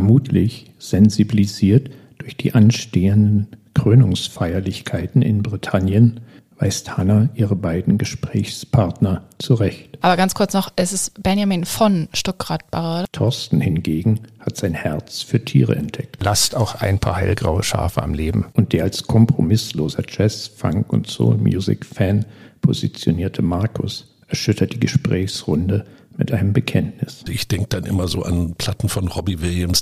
Vermutlich sensibilisiert durch die anstehenden Krönungsfeierlichkeiten in Britannien weist Hannah ihre beiden Gesprächspartner zurecht. Aber ganz kurz noch, es ist Benjamin von Stuckrad-Barre. Thorsten hingegen hat sein Herz für Tiere entdeckt. Lasst auch ein paar hellgraue Schafe am Leben. Und der als kompromissloser Jazz, Funk und Soul Music Fan positionierte Markus erschüttert die Gesprächsrunde mit einem Bekenntnis. Ich denke dann immer so an Platten von Robbie Williams.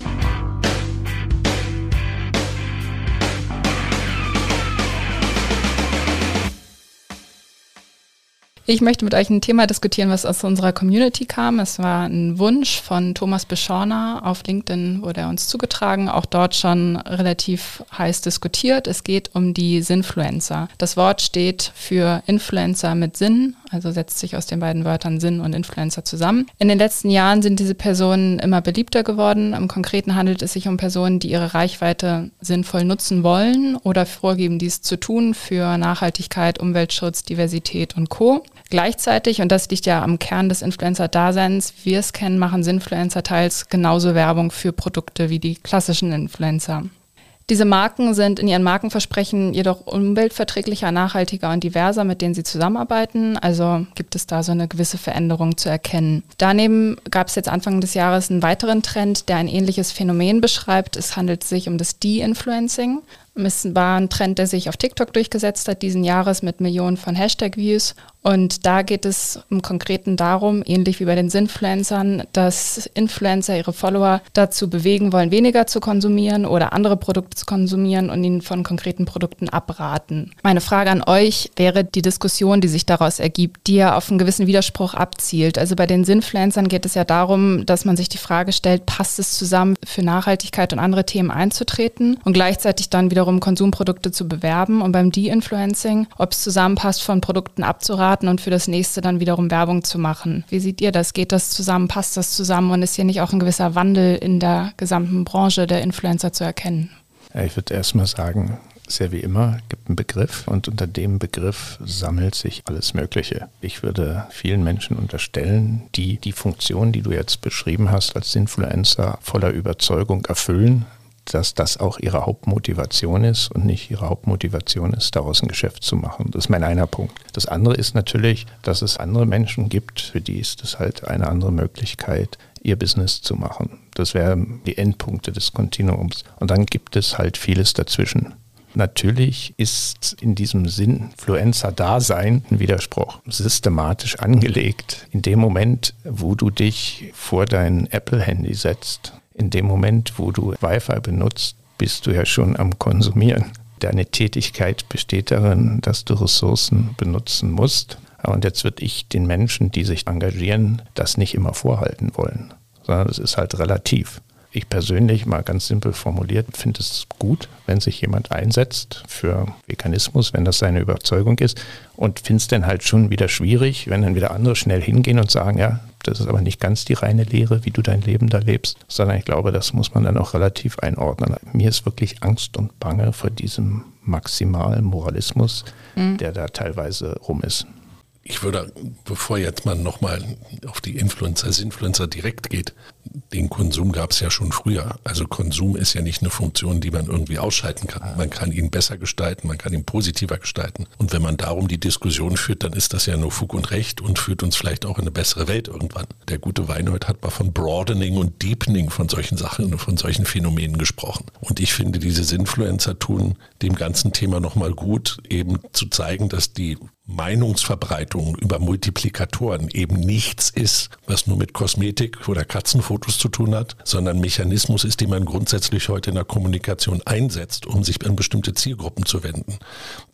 Ich möchte mit euch ein Thema diskutieren, was aus unserer Community kam. Es war ein Wunsch von Thomas Beschorner. Auf LinkedIn wurde er uns zugetragen, auch dort schon relativ heiß diskutiert. Es geht um die Sinfluencer. Das Wort steht für Influencer mit Sinn, also setzt sich aus den beiden Wörtern Sinn und Influencer zusammen. In den letzten Jahren sind diese Personen immer beliebter geworden. Im Konkreten handelt es sich um Personen, die ihre Reichweite sinnvoll nutzen wollen oder vorgeben, dies zu tun für Nachhaltigkeit, Umweltschutz, Diversität und Co. Gleichzeitig, und das liegt ja am Kern des Influencer-Daseins, wir es kennen, machen Sinfluencer teils genauso Werbung für Produkte wie die klassischen Influencer. Diese Marken sind in ihren Markenversprechen jedoch umweltverträglicher, nachhaltiger und diverser, mit denen sie zusammenarbeiten. Also gibt es da so eine gewisse Veränderung zu erkennen. Daneben gab es jetzt Anfang des Jahres einen weiteren Trend, der ein ähnliches Phänomen beschreibt. Es handelt sich um das De-Influencing. Es war ein Trend, der sich auf TikTok durchgesetzt hat, diesen Jahres mit Millionen von Hashtag-Views. Und da geht es im Konkreten darum, ähnlich wie bei den Sinfluencern, dass Influencer ihre Follower dazu bewegen wollen, weniger zu konsumieren oder andere Produkte zu konsumieren und ihnen von konkreten Produkten abraten. Meine Frage an euch wäre die Diskussion, die sich daraus ergibt, die ja auf einen gewissen Widerspruch abzielt. Also bei den Sinfluencern geht es ja darum, dass man sich die Frage stellt, passt es zusammen, für Nachhaltigkeit und andere Themen einzutreten und gleichzeitig dann wiederum wiederum Konsumprodukte zu bewerben und beim De-Influencing, ob es zusammenpasst, von Produkten abzuraten und für das nächste dann wiederum Werbung zu machen. Wie seht ihr das? Geht das zusammen? Passt das zusammen? Und ist hier nicht auch ein gewisser Wandel in der gesamten Branche der Influencer zu erkennen? Ja, ich würde erstmal sagen, sehr wie immer, gibt einen Begriff und unter dem Begriff sammelt sich alles Mögliche. Ich würde vielen Menschen unterstellen, die die Funktion, die du jetzt beschrieben hast, als Influencer voller Überzeugung erfüllen, dass das auch ihre Hauptmotivation ist und nicht ihre Hauptmotivation ist, daraus ein Geschäft zu machen. Das ist mein einer Punkt. Das andere ist natürlich, dass es andere Menschen gibt, für die ist es halt eine andere Möglichkeit, ihr Business zu machen. Das wären die Endpunkte des Kontinuums. Und dann gibt es halt vieles dazwischen. Natürlich ist in diesem Sinn Influencer-Dasein ein Widerspruch systematisch angelegt. In dem Moment, wo du dich vor dein Apple-Handy setzt in dem Moment, wo du Wi-Fi benutzt, bist du ja schon am Konsumieren. Deine Tätigkeit besteht darin, dass du Ressourcen benutzen musst. Und jetzt würde ich den Menschen, die sich engagieren, das nicht immer vorhalten wollen, sondern es ist halt relativ. Ich persönlich, mal ganz simpel formuliert, finde es gut, wenn sich jemand einsetzt für Veganismus, wenn das seine Überzeugung ist und finde es dann halt schon wieder schwierig, wenn dann wieder andere schnell hingehen und sagen, ja, das ist aber nicht ganz die reine Lehre, wie du dein Leben da lebst, sondern ich glaube, das muss man dann auch relativ einordnen. Mir ist wirklich Angst und Bange vor diesem maximalen Moralismus, mhm. der da teilweise rum ist ich würde, bevor jetzt man nochmal auf die Influencer, Influencer direkt geht, den Konsum gab es ja schon früher. Also Konsum ist ja nicht eine Funktion, die man irgendwie ausschalten kann. Man kann ihn besser gestalten, man kann ihn positiver gestalten. Und wenn man darum die Diskussion führt, dann ist das ja nur Fug und Recht und führt uns vielleicht auch in eine bessere Welt irgendwann. Der gute Weinhold hat mal von Broadening und Deepening von solchen Sachen, von solchen Phänomenen gesprochen. Und ich finde, diese Influencer tun dem ganzen Thema nochmal gut, eben zu zeigen, dass die Meinungsverbreitung über Multiplikatoren eben nichts ist, was nur mit Kosmetik oder Katzenfotos zu tun hat, sondern Mechanismus ist, den man grundsätzlich heute in der Kommunikation einsetzt, um sich an bestimmte Zielgruppen zu wenden.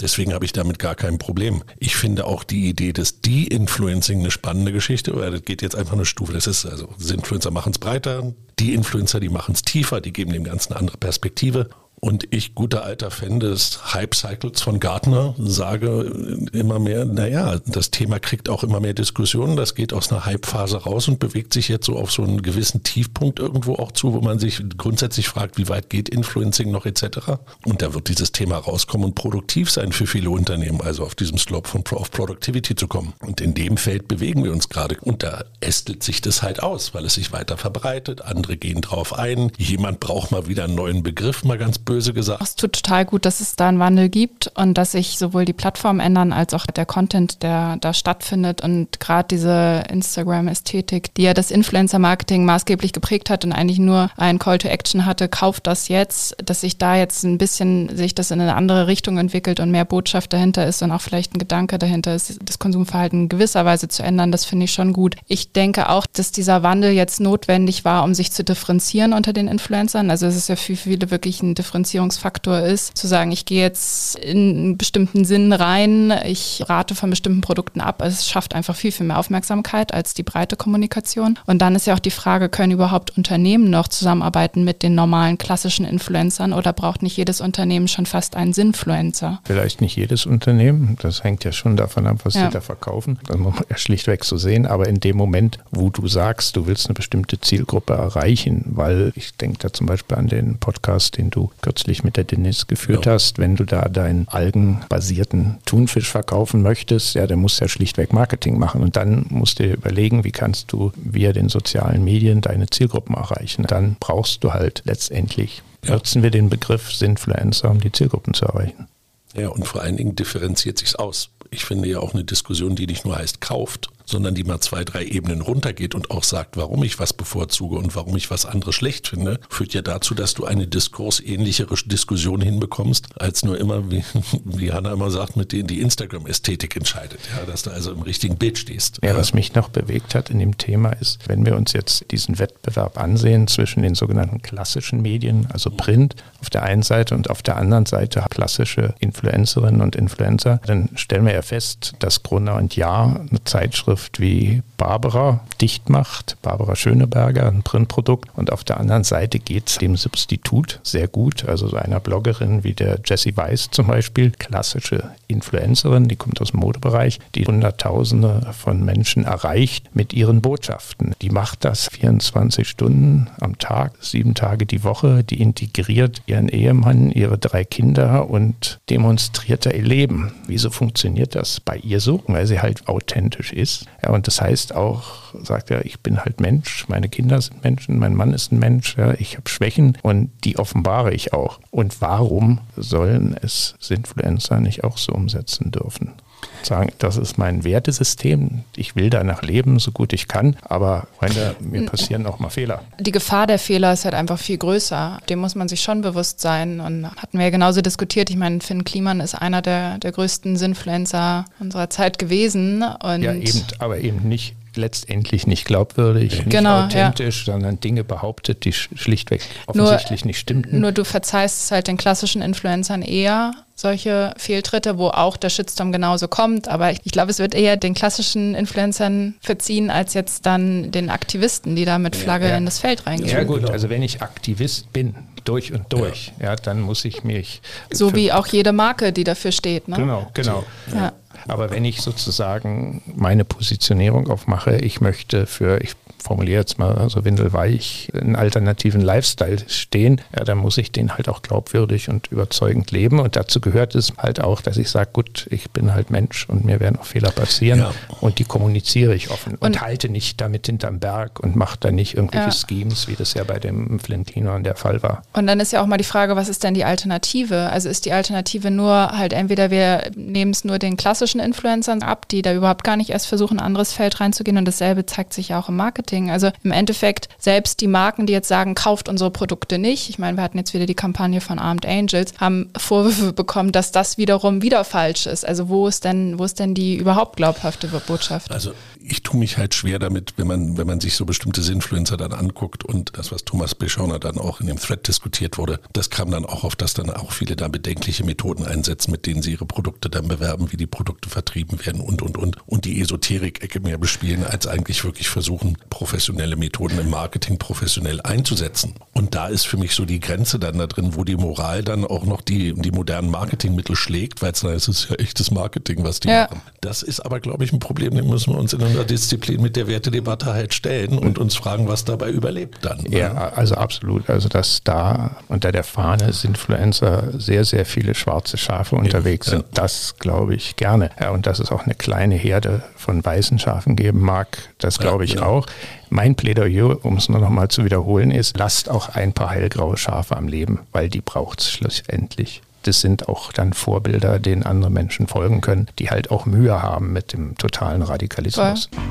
Deswegen habe ich damit gar kein Problem. Ich finde auch die Idee des De-Influencing eine spannende Geschichte, weil das geht jetzt einfach eine Stufe. Das ist also, Influencer machen es breiter, die Influencer, die machen es tiefer, die geben dem Ganzen eine andere Perspektive. Und ich, guter alter Fan des Hype Cycles von Gartner, sage immer mehr, naja, das Thema kriegt auch immer mehr Diskussionen. Das geht aus einer Hype-Phase raus und bewegt sich jetzt so auf so einen gewissen Tiefpunkt irgendwo auch zu, wo man sich grundsätzlich fragt, wie weit geht Influencing noch etc. Und da wird dieses Thema rauskommen und produktiv sein für viele Unternehmen, also auf diesem Slope von auf Productivity zu kommen. Und in dem Feld bewegen wir uns gerade. Und da ästelt sich das halt aus, weil es sich weiter verbreitet. Andere gehen drauf ein. Jemand braucht mal wieder einen neuen Begriff, mal ganz böse gesagt. Es tut total gut, dass es da einen Wandel gibt und dass sich sowohl die Plattformen ändern als auch der Content, der da stattfindet und gerade diese Instagram-Ästhetik, die ja das Influencer-Marketing maßgeblich geprägt hat und eigentlich nur ein Call to Action hatte, kauft das jetzt, dass sich da jetzt ein bisschen sich das in eine andere Richtung entwickelt und mehr Botschaft dahinter ist und auch vielleicht ein Gedanke dahinter ist, das Konsumverhalten in gewisser Weise zu ändern. Das finde ich schon gut. Ich denke auch, dass dieser Wandel jetzt notwendig war, um sich zu differenzieren unter den Influencern. Also es ist ja für viele wirklich ein Differenzieren Differenzierungsfaktor ist, zu sagen, ich gehe jetzt in einen bestimmten Sinn rein, ich rate von bestimmten Produkten ab. Also es schafft einfach viel, viel mehr Aufmerksamkeit als die breite Kommunikation. Und dann ist ja auch die Frage, können überhaupt Unternehmen noch zusammenarbeiten mit den normalen klassischen Influencern oder braucht nicht jedes Unternehmen schon fast einen Sinfluencer? Vielleicht nicht jedes Unternehmen, das hängt ja schon davon ab, was ja. sie da verkaufen. Das muss man schlichtweg so sehen. Aber in dem Moment, wo du sagst, du willst eine bestimmte Zielgruppe erreichen, weil ich denke da zum Beispiel an den Podcast, den du kürzlich mit der Denise geführt ja. hast, wenn du da deinen algenbasierten Thunfisch verkaufen möchtest, ja, dann musst du ja schlichtweg Marketing machen und dann musst du dir überlegen, wie kannst du via den sozialen Medien deine Zielgruppen erreichen. Dann brauchst du halt letztendlich, ja. nutzen wir den Begriff Sinfluencer, um die Zielgruppen zu erreichen. Ja, und vor allen Dingen differenziert sich aus. Ich finde ja auch eine Diskussion, die nicht nur heißt kauft, sondern die mal zwei, drei Ebenen runtergeht und auch sagt, warum ich was bevorzuge und warum ich was anderes schlecht finde, führt ja dazu, dass du eine diskursähnlichere Diskussion hinbekommst, als nur immer, wie, wie Hanna immer sagt, mit denen die Instagram-Ästhetik entscheidet, ja, dass du also im richtigen Bild stehst. Ja, was mich noch bewegt hat in dem Thema ist, wenn wir uns jetzt diesen Wettbewerb ansehen zwischen den sogenannten klassischen Medien, also Print auf der einen Seite und auf der anderen Seite klassische Influencerinnen und Influencer, dann stellen wir ja fest, dass Gruner und Jahr eine Zeitschrift Zeitschrift wie Barbara dicht macht, Barbara Schöneberger, ein Printprodukt. Und auf der anderen Seite geht es dem Substitut sehr gut, also so einer Bloggerin wie der Jessie Weiss zum Beispiel, klassische Influencerin, die kommt aus dem Modebereich, die Hunderttausende von Menschen erreicht mit ihren Botschaften. Die macht das 24 Stunden am Tag, sieben Tage die Woche, die integriert ihren Ehemann, ihre drei Kinder und demonstriert ihr Leben. Wieso funktioniert das bei ihr so? Weil sie halt authentisch ist ja, und das heißt auch, sagt er, ich bin halt Mensch, meine Kinder sind Menschen, mein Mann ist ein Mensch, ja, ich habe Schwächen und die offenbare ich auch. Und warum sollen es Influencer nicht auch so umsetzen dürfen? Sagen, das ist mein Wertesystem, ich will danach leben, so gut ich kann, aber Freunde, mir passieren auch mal Fehler. Die Gefahr der Fehler ist halt einfach viel größer. Dem muss man sich schon bewusst sein und hatten wir ja genauso diskutiert. Ich meine, Finn Kliman ist einer der, der größten Sinfluencer unserer Zeit gewesen. Und ja, eben, aber eben nicht letztendlich nicht glaubwürdig, nicht genau, authentisch, ja. sondern Dinge behauptet, die schlichtweg offensichtlich nur, nicht stimmten. Nur du verzeihst es halt den klassischen Influencern eher, solche Fehltritte, wo auch der Shitstorm genauso kommt. Aber ich, ich glaube, es wird eher den klassischen Influencern verziehen, als jetzt dann den Aktivisten, die da mit Flagge ja, ja. in das Feld reingehen. Ja gut, also wenn ich Aktivist bin, durch und durch, ja, ja dann muss ich mich... So wie auch jede Marke, die dafür steht. Ne? Genau, genau. Ja. Aber wenn ich sozusagen meine Positionierung aufmache, ich möchte für, ich formuliere jetzt mal so also windelweich, einen alternativen Lifestyle stehen, ja, dann muss ich den halt auch glaubwürdig und überzeugend leben. Und dazu gehört es halt auch, dass ich sage, gut, ich bin halt Mensch und mir werden auch Fehler passieren ja. und die kommuniziere ich offen und, und, halte nicht damit hinterm Berg und mache da nicht irgendwelche ja. Schemes, wie das ja bei dem Flintinern der Fall war. Und dann ist ja auch mal die Frage, was ist denn die Alternative? Also ist die Alternative nur halt entweder wir nehmen es nur den klassischen Influencern ab, die da überhaupt gar nicht erst versuchen, ein anderes Feld reinzugehen und dasselbe zeigt sich ja auch im Marketing Marketing. Also im Endeffekt selbst die Marken, die jetzt sagen, kauft unsere Produkte nicht. Ich meine, wir hatten jetzt wieder die Kampagne von Armed Angels, haben Vorwürfe bekommen, dass das wiederum wieder falsch ist. Also wo ist denn, wo ist denn die überhaupt glaubhafte Botschaft? Also ich tue mich halt schwer damit, wenn man, wenn man sich so bestimmte Influencer dann anguckt und das, was Thomas Beschauner dann auch in dem Thread diskutiert wurde, das kam dann auch auf, dass dann auch viele da bedenkliche Methoden einsetzen, mit denen sie ihre Produkte dann bewerben, wie die Produkte vertrieben werden und, und, und. Und die Esoterik-Ecke mehr bespielen, als eigentlich wirklich versuchen, professionelle Methoden im Marketing professionell einzusetzen. Und da ist für mich so die Grenze dann da drin, wo die Moral dann auch noch die, die modernen Marketingmittel schlägt, weil es ist ja echtes Marketing, was die ja. machen. Das ist aber, glaube ich, ein Problem, den müssen wir uns in einer Disziplin mit der Wertedebatte halt stellen und uns fragen, was dabei überlebt dann. Ne? Ja, also absolut. Also dass da unter der Fahne sind Influencer sehr, sehr viele schwarze Schafe unterwegs sind, ja. das glaube ich gerne. Ja, und dass es auch eine kleine Herde von weißen Schafen geben mag, das glaube ich ja, auch. Mein Plädoyer, um es nur noch mal zu wiederholen, ist, lasst auch ein paar hellgraue Schafe am Leben, weil die braucht es schlussendlich das sind auch dann Vorbilder, denen andere Menschen folgen können, die halt auch Mühe haben mit dem totalen Radikalismus. Voll.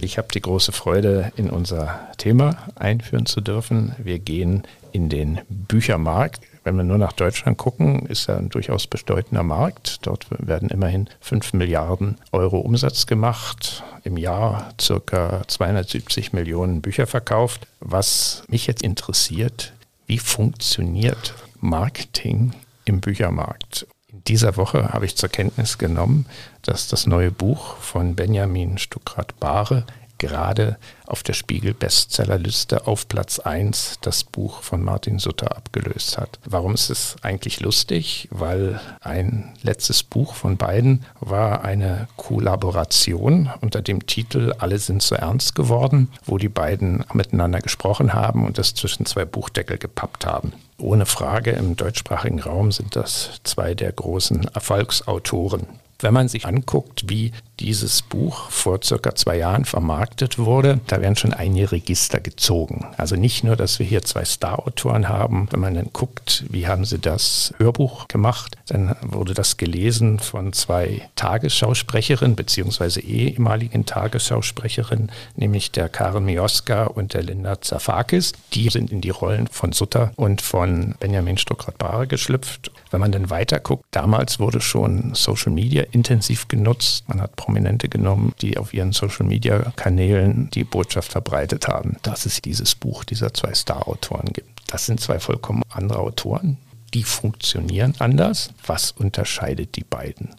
Ich habe die große Freude, in unser Thema einführen zu dürfen. Wir gehen in den Büchermarkt. Wenn wir nur nach Deutschland gucken, ist er ein durchaus bedeutender Markt. Dort werden immerhin 5 Milliarden Euro Umsatz gemacht, im Jahr circa 270 Millionen Bücher verkauft. Was mich jetzt interessiert, wie funktioniert Marketing im Büchermarkt? In dieser Woche habe ich zur Kenntnis genommen, dass das neue Buch von Benjamin Stuckrad-Bahre gerade auf der Spiegel-Bestsellerliste auf Platz 1 das Buch von Martin Sutter abgelöst hat. Warum ist es eigentlich lustig? Weil ein letztes Buch von beiden war eine Kollaboration unter dem Titel Alle sind so ernst geworden, wo die beiden miteinander gesprochen haben und das zwischen zwei Buchdeckel gepappt haben. Ohne Frage, im deutschsprachigen Raum sind das zwei der großen Erfolgsautoren. Wenn man sich anguckt, wie dieses Buch vor circa zwei Jahren vermarktet wurde, da werden schon einige Register gezogen. Also nicht nur, dass wir hier zwei Star-Autoren haben. Wenn man dann guckt, wie haben sie das Hörbuch gemacht, dann wurde das gelesen von zwei Tagesschausprecherinnen beziehungsweise ehemaligen Tagesschausprecherinnen, nämlich der Karen Mioska und der Linda Zafakis. Die sind in die Rollen von Sutter und von Benjamin Stuckrad-Bahre geschlüpft. Wenn man dann weiter guckt, damals wurde schon Social Media intensiv genutzt. Man hat Prominente genommen, die auf ihren Social-Media-Kanälen die Botschaft verbreitet haben, dass es dieses Buch dieser zwei Star-Autoren gibt. Das sind zwei vollkommen andere Autoren. Die funktionieren anders. Was unterscheidet die beiden?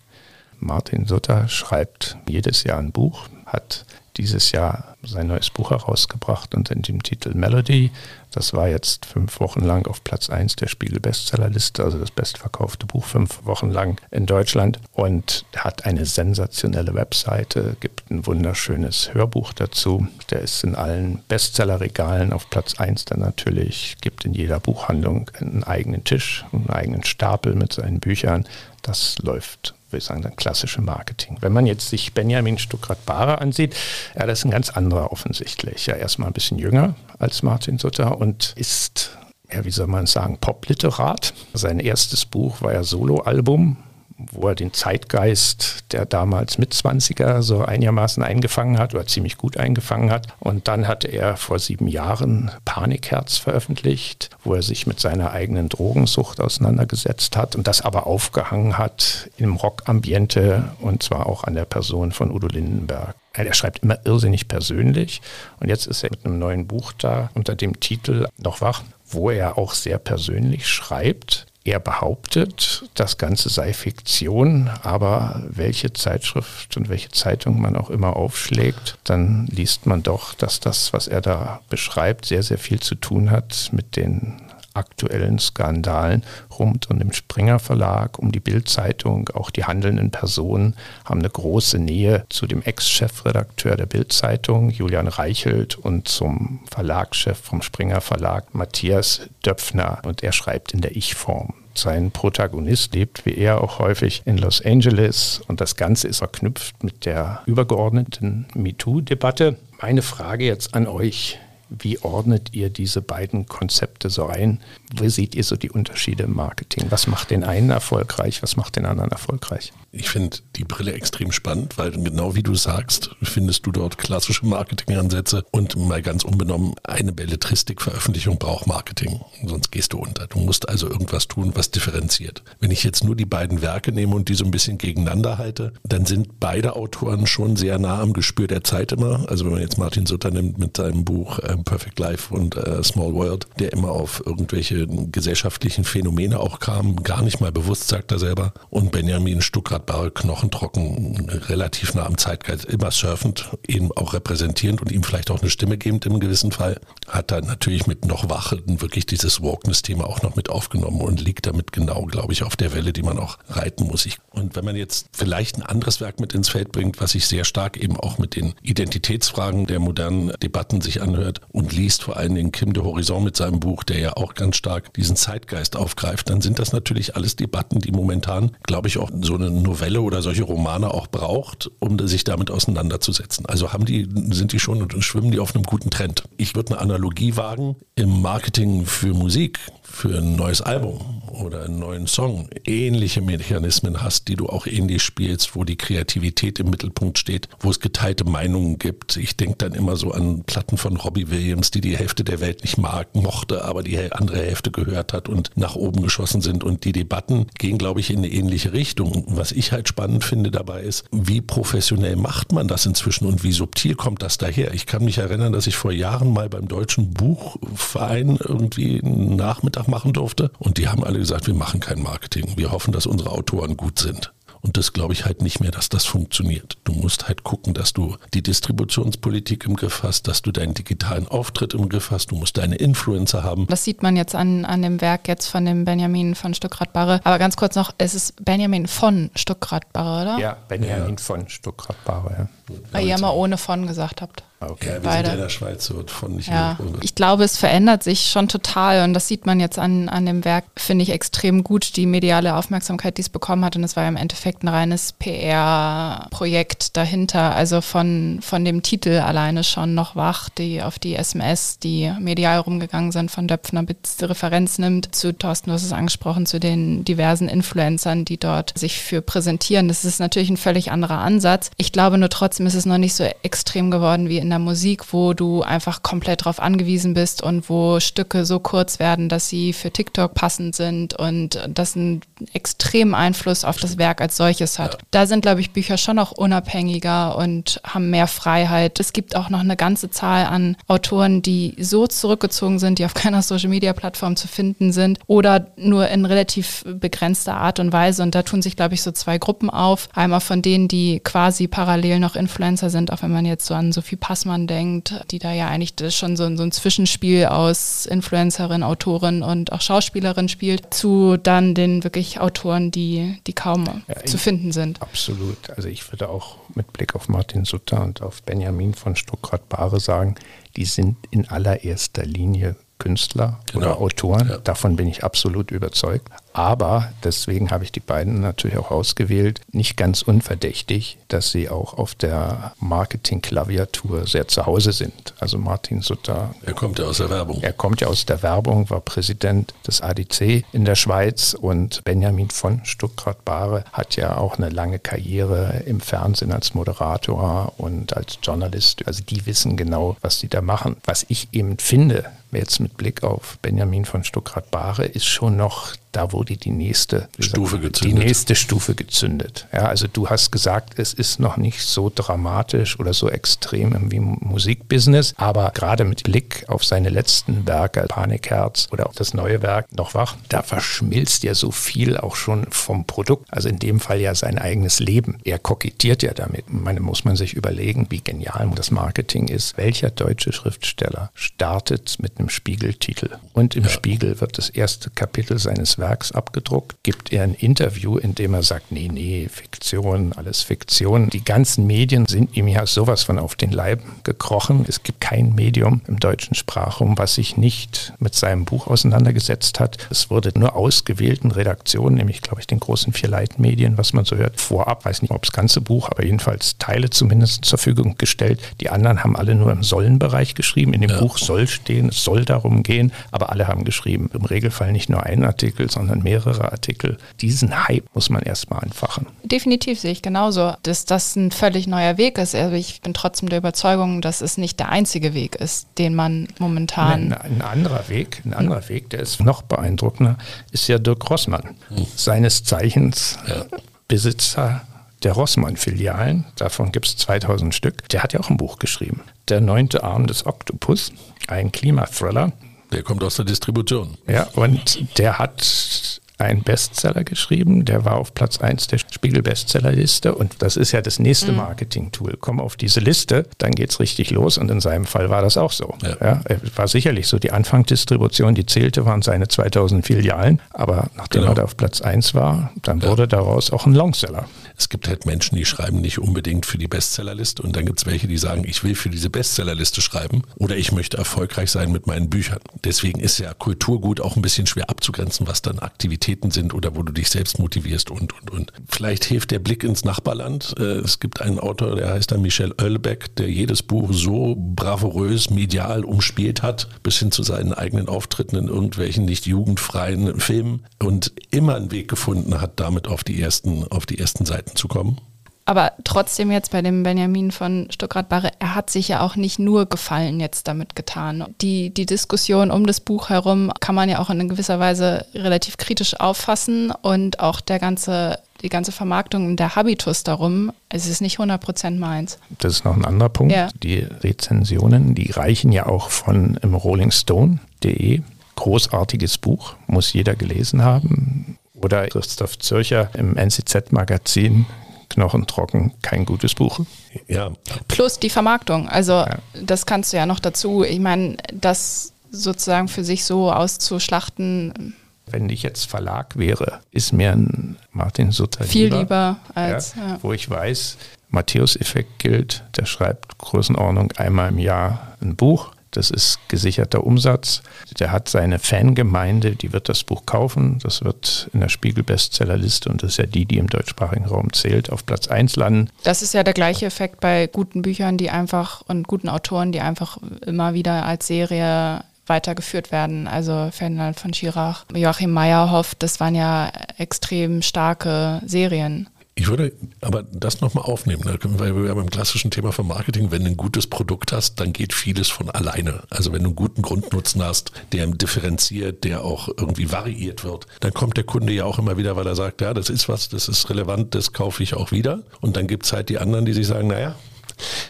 Martin Sutter schreibt jedes Jahr ein Buch, hat dieses Jahr sein neues Buch herausgebracht unter dem Titel Melody. Das war jetzt fünf Wochen lang auf Platz 1 der Spiegel-Bestsellerliste, also das bestverkaufte Buch fünf Wochen lang in Deutschland und hat eine sensationelle Webseite, gibt ein wunderschönes Hörbuch dazu. Der ist in allen Bestsellerregalen auf Platz 1 dann natürlich, gibt in jeder Buchhandlung einen eigenen Tisch, einen eigenen Stapel mit seinen Büchern. Das läuft würde ich sagen, dann klassische Marketing. Wenn man jetzt sich Benjamin Stuckrad-Bahre ansieht, ja, das ist ein ganz anderer offensichtlich. Ja, erstmal ein bisschen jünger als Martin Sutter und ist ja, wie soll man sagen, Popliterat. Sein erstes Buch war ja Soloalbum, wo er den Zeitgeist der damals Mitzwanziger so einigermaßen eingefangen hat oder ziemlich gut eingefangen hat. Und dann hatte er vor sieben Jahren Panikherz veröffentlicht, wo er sich mit seiner eigenen Drogensucht auseinandergesetzt hat und das aber aufgehangen hat im Rockambiente und zwar auch an der Person von Udo Lindenberg. Er schreibt immer irrsinnig persönlich und jetzt ist er mit einem neuen Buch da unter dem Titel Noch wach, wo er auch sehr persönlich schreibt er behauptet, das Ganze sei Fiktion, aber welche Zeitschrift und welche Zeitung man auch immer aufschlägt, dann liest man doch, dass das, was er da beschreibt, sehr, sehr viel zu tun hat mit den aktuellen Skandalen rund um den Springer Verlag, um die Bildzeitung. Auch die handelnden Personen haben eine große Nähe zu dem Ex-Chefredakteur der Bildzeitung, Julian Reichelt, und zum Verlagschef vom Springer Verlag, Matthias Döpfner. Und er schreibt in der Ich-Form. Sein Protagonist lebt wie er auch häufig in Los Angeles und das Ganze ist verknüpft mit der übergeordneten MeToo-Debatte. Meine Frage jetzt an euch Wie ordnet ihr diese beiden Konzepte so ein? Wo seht ihr so die Unterschiede im Marketing? Was macht den einen erfolgreich? Was macht den anderen erfolgreich? Ich finde die Brille extrem spannend, weil genau wie du sagst, findest du dort klassische Marketingansätze und mal ganz unbenommen, eine Belletristik-Veröffentlichung braucht Marketing, sonst gehst du unter. Du musst also irgendwas tun, was differenziert. Wenn ich jetzt nur die beiden Werke nehme und die so ein bisschen gegeneinander halte, dann sind beide Autoren schon sehr nah am Gespür der Zeit immer. Also wenn man jetzt Martin Sutter nimmt mit seinem Buch äh, Perfect Life und äh, Small World, der immer auf irgendwelche gesellschaftlichen Phänomene auch kam, gar nicht mal bewusst, sagt er selber. Und Benjamin Stuckrad-Barre, knochentrocken, relativ nah am Zeitgeist, immer surfend, eben auch repräsentierend und ihm vielleicht auch eine Stimme gebend im gewissen Fall, hat er natürlich mit noch Wachen wirklich dieses Wokeness-Thema auch noch mit aufgenommen und liegt damit genau, glaube ich, auf der Welle, die man auch reiten muss. Ich, und wenn man jetzt vielleicht ein anderes Werk mit ins Feld bringt, was sich sehr stark eben auch mit den Identitätsfragen der modernen Debatten sich anhört und liest vor allen Dingen Kim de Horizon mit seinem Buch, der ja auch ganz stark diesen Zeitgeist aufgreift, dann sind das natürlich alles Debatten, die momentan, glaube ich, auch so eine Novelle oder solche Romane auch braucht, um sich damit auseinanderzusetzen. Also haben die, sind die schon und schwimmen die auf einem guten Trend. Ich würde eine Analogie wagen im Marketing für Musik für ein neues Album oder einen neuen Song ähnliche Mechanismen hast, die du auch ähnlich spielst, wo die Kreativität im Mittelpunkt steht, wo es geteilte Meinungen gibt. Ich denke dann immer so an Platten von Robbie Williams, die die Hälfte der Welt nicht mag, mochte, aber die andere Hälfte gehört hat und nach oben geschossen sind. Und die Debatten gehen, glaube ich, in eine ähnliche Richtung. Was ich halt spannend finde dabei ist, wie professionell macht man das inzwischen und wie subtil kommt das daher? Ich kann mich erinnern, dass ich vor Jahren mal beim Deutschen Buchverein irgendwie einen Nachmittag machen durfte. Und die haben alle gesagt, wir machen kein Marketing. Wir hoffen, dass unsere Autoren gut sind. Und das glaube ich halt nicht mehr, dass das funktioniert. Du musst halt gucken, dass du die Distributionspolitik im Griff hast, dass du deinen digitalen Auftritt im Griff hast, du musst deine Influencer haben. Das sieht man jetzt an, an dem Werk jetzt von dem Benjamin von Stuckrad-Barre. Aber ganz kurz noch, es ist Benjamin von Stuckrad-Barre, oder? Ja, Benjamin ja. von Stuckrad-Barre, ja. Weil ihr mal ohne von gesagt habt. Okay. Ja, wir Beide. sind ja in der Schweiz so von nicht ja. Ich glaube, es verändert sich schon total und das sieht man jetzt an, an dem Werk, finde ich extrem gut, die mediale Aufmerksamkeit, die es bekommen hat und es war ja im Endeffekt ein reines PR-Projekt dahinter, also von, von dem Titel alleine schon noch wach, die auf die SMS, die medial rumgegangen sind, von Döpfner bis Referenz nimmt, zu Thorsten, du hast es angesprochen, zu den diversen Influencern, die dort sich für präsentieren. Das ist natürlich ein völlig anderer Ansatz. Ich glaube nur trotzdem ist es noch nicht so extrem geworden wie in der Musik, wo du einfach komplett darauf angewiesen bist und wo Stücke so kurz werden, dass sie für TikTok passend sind und das einen extremen Einfluss auf das Werk als solches hat. Da sind, glaube ich, Bücher schon noch unabhängiger und haben mehr Freiheit. Es gibt auch noch eine ganze Zahl an Autoren, die so zurückgezogen sind, die auf keiner Social-Media-Plattform zu finden sind oder nur in relativ begrenzter Art und Weise. Und da tun sich, glaube ich, so zwei Gruppen auf. Einmal von denen, die quasi parallel noch Influencer sind, auch wenn man jetzt so an Sophie Pass Passmann denkt, die da ja eigentlich das schon so, so ein Zwischenspiel aus Influencerin, Autorin und auch Schauspielerin spielt, zu dann den wirklich Autoren, die, die kaum ja, zu finden sind. Absolut. Also ich würde auch mit Blick auf Martin Sutter und auf Benjamin von Stuckrad-Bahre sagen, die sind in allererster Linie Künstler genau. oder Autoren. Ja. Davon bin ich absolut überzeugt. Aber deswegen habe ich die beiden natürlich auch ausgewählt. Nicht ganz unverdächtig, dass sie auch auf der Marketing-Klaviatur sehr zu Hause sind. Also Martin Sutter. Er kommt ja aus der Werbung. Er kommt ja aus der Werbung, war Präsident des ADC in der Schweiz und Benjamin von Stuckrad-Bahre hat ja auch eine lange Karriere im Fernsehen als Moderator und als Journalist. Also die wissen genau, was sie da machen. Was ich eben finde, jetzt mit Blick auf Benjamin von Stuckrad-Bahre, ist schon noch da wurde die nächste Stufe gezündet. Die nächste Stufe gezündet. Ja, also du hast gesagt, es ist noch nicht so dramatisch oder so extrem wie im Musikbusiness, aber gerade mit Blick auf seine letzten Werke, Panikherz oder auch das neue Werk Noch wach, da verschmilzt ja so viel auch schon vom Produkt. Also in dem Fall ja sein eigenes Leben. Er kokettiert ja damit. Man muss man sich überlegen, wie genial das Marketing ist. Welcher deutsche Schriftsteller startet mit einem Spiegeltitel? Und im ja. Spiegel wird das erste Kapitel seines Werkes Verlags abgedruckt, gibt er ein Interview, in dem er sagt, nee, nee, Fiktion, alles Fiktion. Die ganzen Medien sind ihm ja sowas von auf den Leib gekrochen. Es gibt kein Medium im deutschen Sprachraum, was sich nicht mit seinem Buch auseinandergesetzt hat. Es wurde nur ausgewählten Redaktionen, nämlich, glaube ich, den großen vier Leitmedien, was man so hört, vorab, weiß nicht, ob das ganze Buch, aber jedenfalls Teile zumindest zur Verfügung gestellt. Die anderen haben alle nur im Sollenbereich geschrieben. In dem ja. Buch soll stehen, es soll darum gehen, aber alle haben geschrieben. Im Regelfall nicht nur einen Artikel, sondern mehrere Artikel. Diesen Hype muss man erstmal anfachen. Definitiv sehe ich genauso, dass das ein völlig neuer Weg ist. Also ich bin trotzdem der Überzeugung, dass es nicht der einzige Weg ist, den man momentan. Ein, ein anderer Weg, ein anderer Weg, der ist noch beeindruckender, ist ja Dirk Rossmann. Hm. Seines Zeichens ja. Besitzer der Rossmann-Filialen, davon gibt es 2000 Stück, der hat ja auch ein Buch geschrieben. Der neunte Arm des Oktopus, ein Klimathriller. Der kommt aus der Distribution. Ja, und der hat einen Bestseller geschrieben, der war auf Platz 1 der Spiegel-Bestsellerliste und das ist ja das nächste mhm. Marketing-Tool. Komm auf diese Liste, dann geht es richtig los und in seinem Fall war das auch so. Ja. Ja, war sicherlich so, die Anfangsdistribution, die zählte, waren seine 2000 Filialen, aber nachdem genau. er da auf Platz 1 war, dann ja. wurde daraus auch ein Longseller. Es gibt halt Menschen, die schreiben nicht unbedingt für die Bestsellerliste und dann gibt es welche, die sagen, ich will für diese Bestsellerliste schreiben oder ich möchte erfolgreich sein mit meinen Büchern. Deswegen ist ja Kulturgut auch ein bisschen schwer abzugrenzen, was dann Aktivitäten sind oder wo du dich selbst motivierst und, und, und. Vielleicht hilft der Blick ins Nachbarland. Äh, es gibt einen Autor, der heißt dann Michel Oelbeck, der jedes Buch so bravourös medial umspielt hat, bis hin zu seinen eigenen Auftritten in irgendwelchen nicht jugendfreien Filmen und immer einen Weg gefunden hat, damit auf die ersten, auf die ersten Seiten Seiten zu kommen. Aber trotzdem jetzt bei dem Benjamin von Stuckrad-Barre, er hat sich ja auch nicht nur Gefallen jetzt damit getan. Die, die Diskussion um das Buch herum kann man ja auch in gewisser Weise relativ kritisch auffassen und auch der ganze, die ganze Vermarktung und der Habitus darum, es ist nicht 100% meins. Das ist noch ein anderer Punkt. Ja. Die Rezensionen, die reichen ja auch von im rollingstone.de. Großartiges Buch, muss jeder gelesen haben oder Christoph Zürcher im NCZ-Magazin Knochentrocken, kein gutes Buch. Ja. Plus die Vermarktung. Also ja. das kannst du ja noch dazu. Ich meine, das sozusagen für sich so auszuschlachten. Wenn ich jetzt Verlag wäre, ist mir ein Martin Sutter viel lieber, lieber als ja, wo ich weiß, Matthäus-Effekt gilt. Der schreibt Größenordnung einmal im Jahr ein Buch das ist gesicherter Umsatz. Der hat seine Fangemeinde, die wird das Buch kaufen. Das wird in der Spiegel-Bestsellerliste und das ist ja die, die im deutschsprachigen Raum zählt, auf Platz 1 landen. Das ist ja der gleiche Effekt bei guten Büchern, die einfach und guten Autoren, die einfach immer wieder als Serie weitergeführt werden. Also Ferdinand von Schirach, Joachim Meyerhoff, das waren ja extrem starke Serien. Ich würde aber das nochmal aufnehmen, ne? weil wir beim klassischen Thema von Marketing, wenn du ein gutes Produkt hast, dann geht vieles von alleine. Also wenn du einen guten Grundnutzen hast, der differenziert, der auch irgendwie variiert wird, dann kommt der Kunde ja auch immer wieder, weil er sagt, ja, das ist was, das ist relevant, das kaufe ich auch wieder. Und dann gibt es halt die anderen, die sich sagen, naja,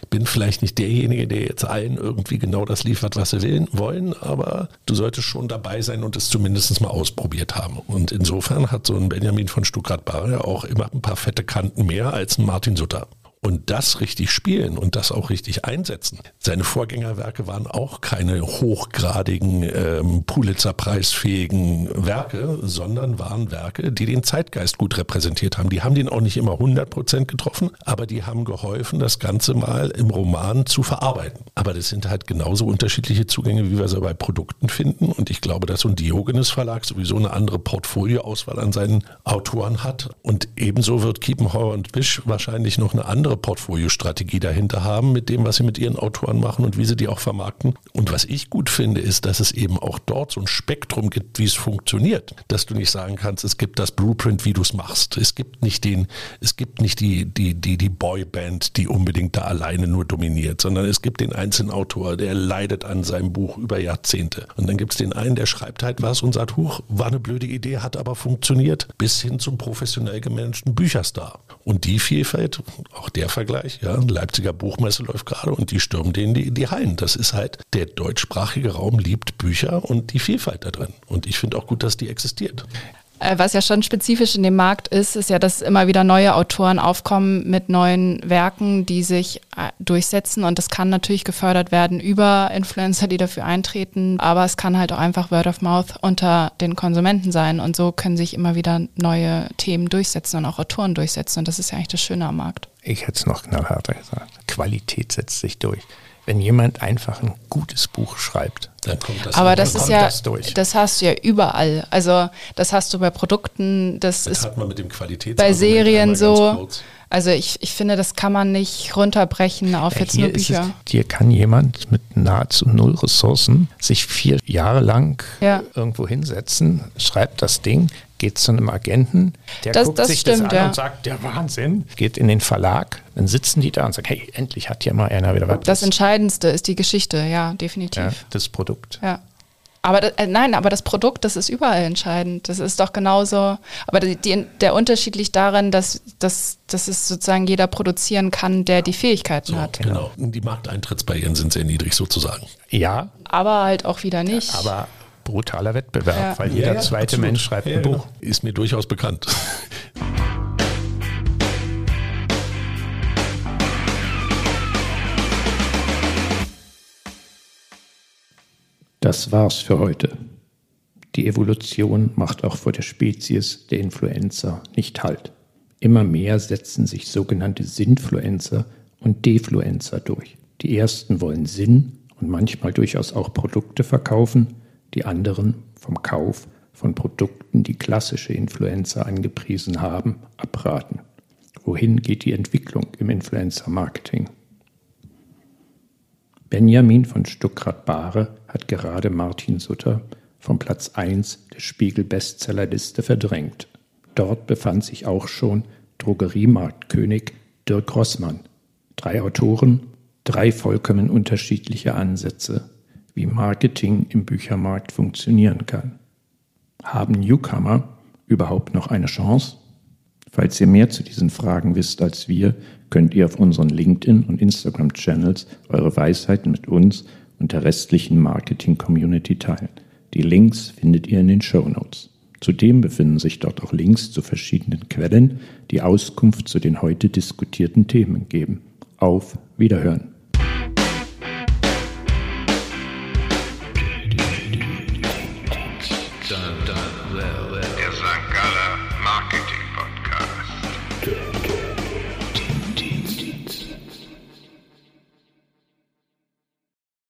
bin vielleicht nicht derjenige, der jetzt allen irgendwie genau das liefert, was sie will, wollen, aber du solltest schon dabei sein und es zumindest mal ausprobiert haben. Und insofern hat so ein Benjamin von Stuttgart-Barre auch immer ein paar fette Kanten mehr als ein Martin Sutter und das richtig spielen und das auch richtig einsetzen. Seine Vorgängerwerke waren auch keine hochgradigen ähm, Pulitzer-preisfähigen Werke, sondern waren Werke, die den Zeitgeist gut repräsentiert haben. Die haben den auch nicht immer 100 Prozent getroffen, aber die haben geholfen, das Ganze mal im Roman zu verarbeiten. Aber das sind halt genauso unterschiedliche Zugänge, wie wir sie bei Produkten finden. Und ich glaube, dass so ein Diogenes Verlag sowieso eine andere Portfolioauswahl an seinen Autoren hat. Und ebenso wird Kiepenheuer und Bisch wahrscheinlich noch eine andere ihre Portfoliostrategie dahinter haben mit dem, was sie mit ihren Autoren machen und wie sie die auch vermarkten. Und was ich gut finde, ist, dass es eben auch dort so ein Spektrum gibt, wie es funktioniert. Dass du nicht sagen kannst, es gibt das Blueprint, wie du es machst. Es gibt nicht den, es gibt nicht die, die, die, die Boyband, die unbedingt da alleine nur dominiert, sondern es gibt den einzelnen Autor, der leidet an seinem Buch über Jahrzehnte. Und dann gibt es den einen, der schreibt halt was und sagt, huch, war eine blöde Idee, hat aber funktioniert, bis hin zum professionell gemanagten Bücherstar. Und die Vielfalt, auch der Vergleich, ja, Leipziger Buchmesse läuft gerade und die stürmen denen die, die Hallen. Das ist halt, der deutschsprachige Raum liebt Bücher und die Vielfalt da drin. Und ich finde auch gut, dass die existiert. Äh, was ja schon spezifisch in dem Markt ist, ist ja, dass immer wieder neue Autoren aufkommen mit neuen Werken, die sich äh, durchsetzen. Und das kann natürlich gefördert werden über Influencer, die dafür eintreten. Aber es kann halt auch einfach Word of Mouth unter den Konsumenten sein. Und so können sich immer wieder neue Themen durchsetzen und auch Autoren durchsetzen. Und das ist ja eigentlich das Schöne am Markt. Ich hätte es noch knallharter gesagt. Qualität setzt sich durch wenn jemand einfach ein gutes Buch schreibt. Dann kommt das Aber das ist ja, das, das, hast du ja überall. Also das hast du bei Produkten, das, das ist hat man mit dem bei Serien so. Also ich, ich finde, das kann man nicht runterbrechen auf jetzt nur Bücher. Es, hier kann jemand mit nahezu null Ressourcen sich vier Jahre lang ja. irgendwo hinsetzen, schreibt das Ding, geht zu einem Agenten, der das, guckt das sich stimmt, das an ja. und sagt, der Wahnsinn, geht in den Verlag, dann sitzen die da und sagen, hey, endlich hat hier mal einer wieder was. Das Entscheidendste ist die Geschichte, ja, definitiv. Ja, das Produkt. Ja. Aber das, äh, nein, aber das Produkt, das ist überall entscheidend. Das ist doch genauso. Aber die, die, der Unterschied liegt darin, dass, dass, dass es sozusagen jeder produzieren kann, der die Fähigkeiten so, hat. Genau. Die Markteintrittsbarrieren sind sehr niedrig sozusagen. Ja. Aber halt auch wieder nicht. Ja, aber brutaler Wettbewerb, ja. weil jeder ja, zweite absolut. Mensch schreibt ein Buch. Ist mir durchaus bekannt. Das war's für heute. Die Evolution macht auch vor der Spezies der Influencer nicht Halt. Immer mehr setzen sich sogenannte Sinnfluencer und Defluencer durch. Die ersten wollen Sinn und manchmal durchaus auch Produkte verkaufen, die anderen vom Kauf von Produkten, die klassische Influencer angepriesen haben, abraten. Wohin geht die Entwicklung im Influencer-Marketing? Benjamin von Stuckrad-Bahre hat gerade Martin Sutter vom Platz 1 der Spiegel-Bestsellerliste verdrängt. Dort befand sich auch schon Drogeriemarktkönig Dirk Rossmann. Drei Autoren, drei vollkommen unterschiedliche Ansätze, wie Marketing im Büchermarkt funktionieren kann. Haben Newcomer überhaupt noch eine Chance? Falls ihr mehr zu diesen Fragen wisst als wir, könnt ihr auf unseren LinkedIn- und Instagram-Channels eure Weisheiten mit uns und der restlichen Marketing-Community teilen. Die Links findet ihr in den Show Notes. Zudem befinden sich dort auch Links zu verschiedenen Quellen, die Auskunft zu den heute diskutierten Themen geben. Auf Wiederhören!